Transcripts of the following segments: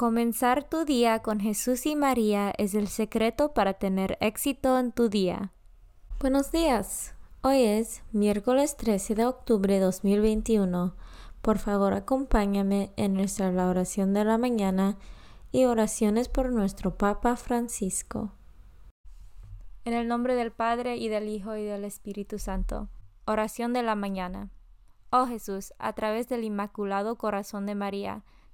Comenzar tu día con Jesús y María es el secreto para tener éxito en tu día. Buenos días. Hoy es miércoles 13 de octubre de 2021. Por favor, acompáñame en nuestra oración de la mañana y oraciones por nuestro Papa Francisco. En el nombre del Padre y del Hijo y del Espíritu Santo. Oración de la mañana. Oh Jesús, a través del Inmaculado Corazón de María,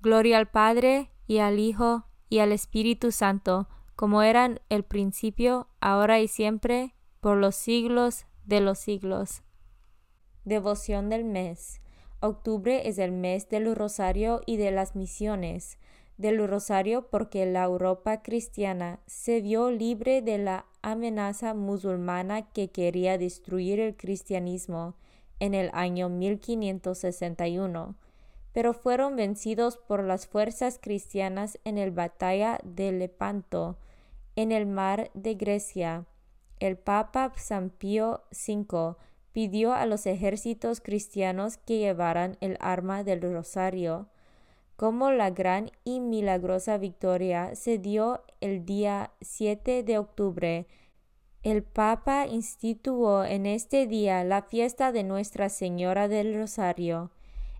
Gloria al Padre, y al Hijo, y al Espíritu Santo, como eran el principio, ahora y siempre, por los siglos de los siglos. Devoción del mes. Octubre es el mes del rosario y de las misiones. Del rosario porque la Europa cristiana se vio libre de la amenaza musulmana que quería destruir el cristianismo en el año 1561 pero fueron vencidos por las fuerzas cristianas en la batalla de Lepanto, en el mar de Grecia. El Papa San Pío V pidió a los ejércitos cristianos que llevaran el arma del rosario. Como la gran y milagrosa victoria se dio el día 7 de octubre, el Papa instituyó en este día la fiesta de Nuestra Señora del Rosario.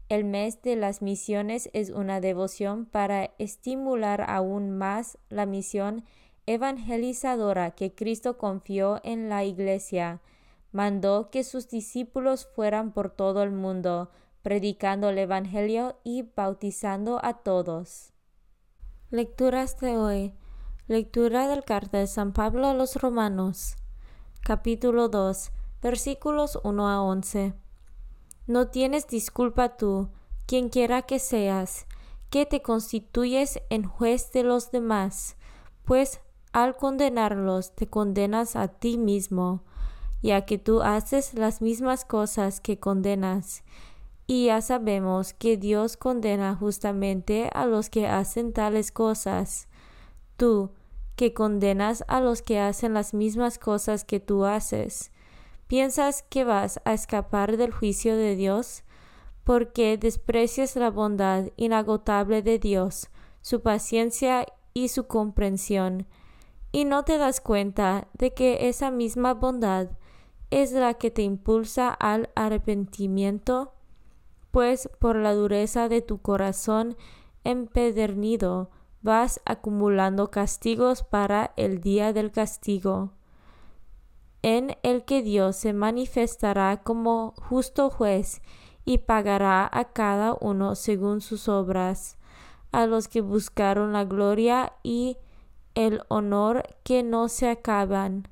El mes de las misiones es una devoción para estimular aún más la misión evangelizadora que Cristo confió en la Iglesia. Mandó que sus discípulos fueran por todo el mundo, predicando el Evangelio y bautizando a todos. Lecturas de hoy. Lectura del carta de San Pablo a los Romanos. Capítulo 2, versículos 1 a 11. No tienes disculpa tú, quien quiera que seas, que te constituyes en juez de los demás, pues al condenarlos te condenas a ti mismo, ya que tú haces las mismas cosas que condenas. Y ya sabemos que Dios condena justamente a los que hacen tales cosas. Tú, que condenas a los que hacen las mismas cosas que tú haces, ¿Piensas que vas a escapar del juicio de Dios? Porque desprecias la bondad inagotable de Dios, su paciencia y su comprensión, y no te das cuenta de que esa misma bondad es la que te impulsa al arrepentimiento, pues por la dureza de tu corazón empedernido vas acumulando castigos para el día del castigo en el que Dios se manifestará como justo juez y pagará a cada uno según sus obras, a los que buscaron la gloria y el honor que no se acaban,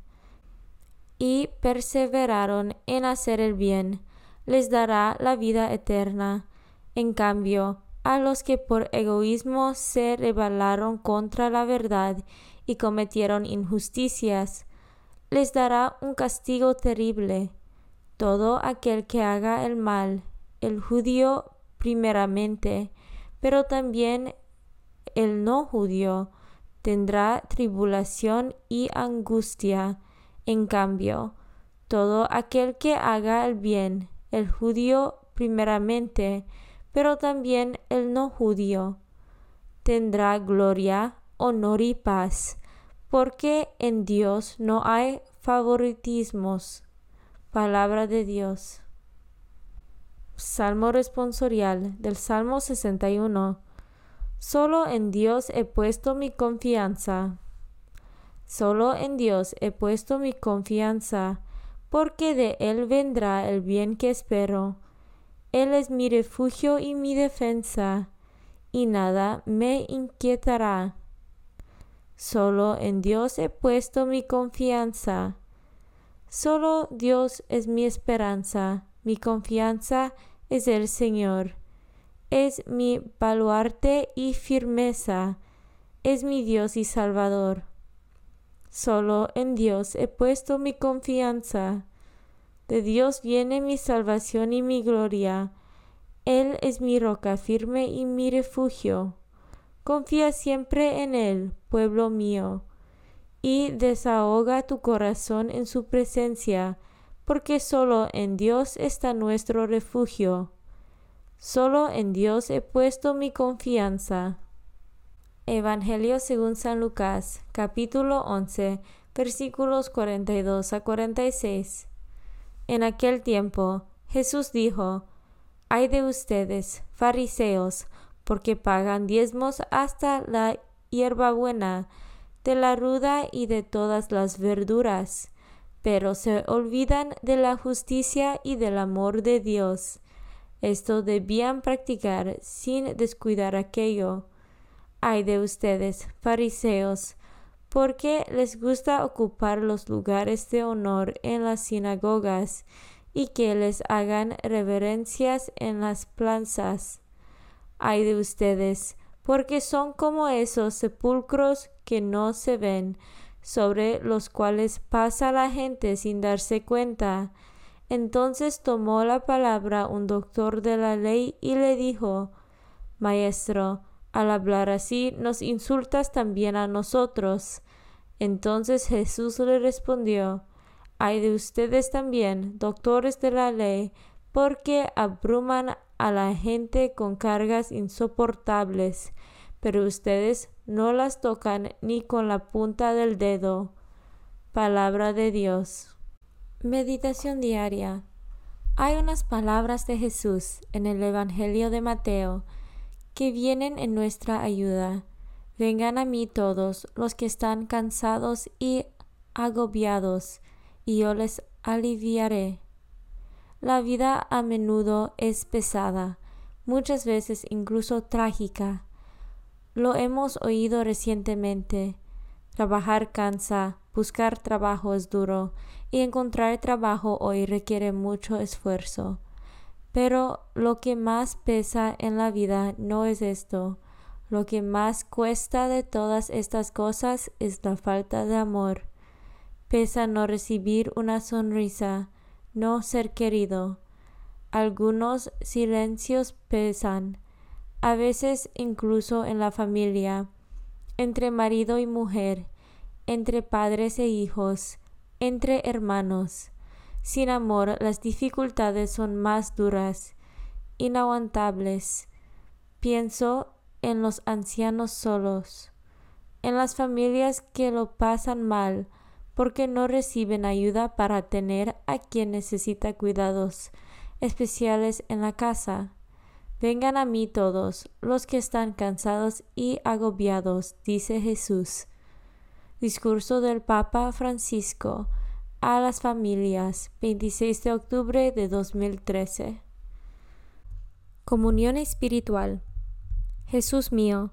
y perseveraron en hacer el bien, les dará la vida eterna. En cambio, a los que por egoísmo se rebelaron contra la verdad y cometieron injusticias, les dará un castigo terrible. Todo aquel que haga el mal, el judío primeramente, pero también el no judío, tendrá tribulación y angustia. En cambio, todo aquel que haga el bien, el judío primeramente, pero también el no judío, tendrá gloria, honor y paz, porque en Dios no hay favoritismos. Palabra de Dios. Salmo responsorial del Salmo 61. Solo en Dios he puesto mi confianza. Solo en Dios he puesto mi confianza, porque de Él vendrá el bien que espero. Él es mi refugio y mi defensa, y nada me inquietará. Solo en Dios he puesto mi confianza. Solo Dios es mi esperanza, mi confianza es el Señor es mi baluarte y firmeza, es mi Dios y Salvador. Solo en Dios he puesto mi confianza. De Dios viene mi salvación y mi gloria. Él es mi roca firme y mi refugio. Confía siempre en Él, pueblo mío, y desahoga tu corazón en su presencia, porque solo en Dios está nuestro refugio. Solo en Dios he puesto mi confianza. Evangelio según San Lucas, capítulo 11, versículos 42 a 46. En aquel tiempo Jesús dijo, Ay de ustedes, fariseos, porque pagan diezmos hasta la hierbabuena, de la ruda y de todas las verduras, pero se olvidan de la justicia y del amor de Dios esto debían practicar sin descuidar aquello. Ay de ustedes, fariseos, porque les gusta ocupar los lugares de honor en las sinagogas y que les hagan reverencias en las plazas. Ay de ustedes, porque son como esos sepulcros que no se ven, sobre los cuales pasa la gente sin darse cuenta, entonces tomó la palabra un doctor de la ley y le dijo, Maestro, al hablar así nos insultas también a nosotros. Entonces Jesús le respondió, Hay de ustedes también, doctores de la ley, porque abruman a la gente con cargas insoportables, pero ustedes no las tocan ni con la punta del dedo. Palabra de Dios. Meditación diaria. Hay unas palabras de Jesús en el Evangelio de Mateo que vienen en nuestra ayuda. Vengan a mí todos los que están cansados y agobiados, y yo les aliviaré. La vida a menudo es pesada, muchas veces incluso trágica. Lo hemos oído recientemente. Trabajar cansa, buscar trabajo es duro, y encontrar trabajo hoy requiere mucho esfuerzo. Pero lo que más pesa en la vida no es esto. Lo que más cuesta de todas estas cosas es la falta de amor. Pesa no recibir una sonrisa, no ser querido. Algunos silencios pesan, a veces incluso en la familia, entre marido y mujer, entre padres e hijos, entre hermanos. Sin amor las dificultades son más duras, inaguantables. Pienso en los ancianos solos, en las familias que lo pasan mal porque no reciben ayuda para tener a quien necesita cuidados especiales en la casa. Vengan a mí todos los que están cansados y agobiados, dice Jesús. Discurso del Papa Francisco a las familias, 26 de octubre de 2013. Comunión espiritual. Jesús mío,